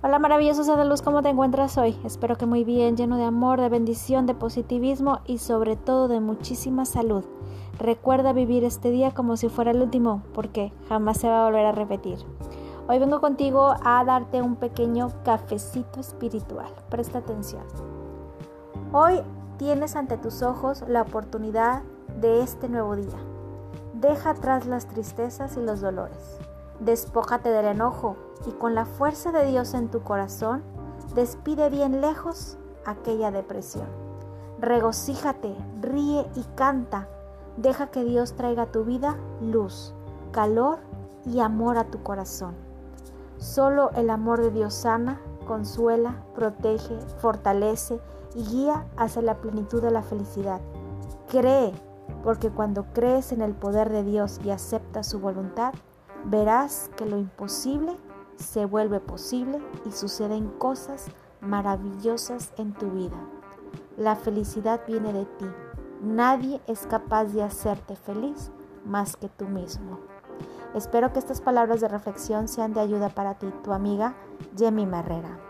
Hola maravilloso de luz, ¿cómo te encuentras hoy? Espero que muy bien, lleno de amor, de bendición, de positivismo y sobre todo de muchísima salud. Recuerda vivir este día como si fuera el último, porque jamás se va a volver a repetir. Hoy vengo contigo a darte un pequeño cafecito espiritual. Presta atención. Hoy tienes ante tus ojos la oportunidad de este nuevo día. Deja atrás las tristezas y los dolores. Despójate del enojo y con la fuerza de Dios en tu corazón, despide bien lejos aquella depresión. Regocíjate, ríe y canta. Deja que Dios traiga a tu vida luz, calor y amor a tu corazón. Solo el amor de Dios sana, consuela, protege, fortalece y guía hacia la plenitud de la felicidad. Cree, porque cuando crees en el poder de Dios y aceptas su voluntad, verás que lo imposible se vuelve posible y suceden cosas maravillosas en tu vida. La felicidad viene de ti. Nadie es capaz de hacerte feliz más que tú mismo. Espero que estas palabras de reflexión sean de ayuda para ti, tu amiga Jemmy Herrera.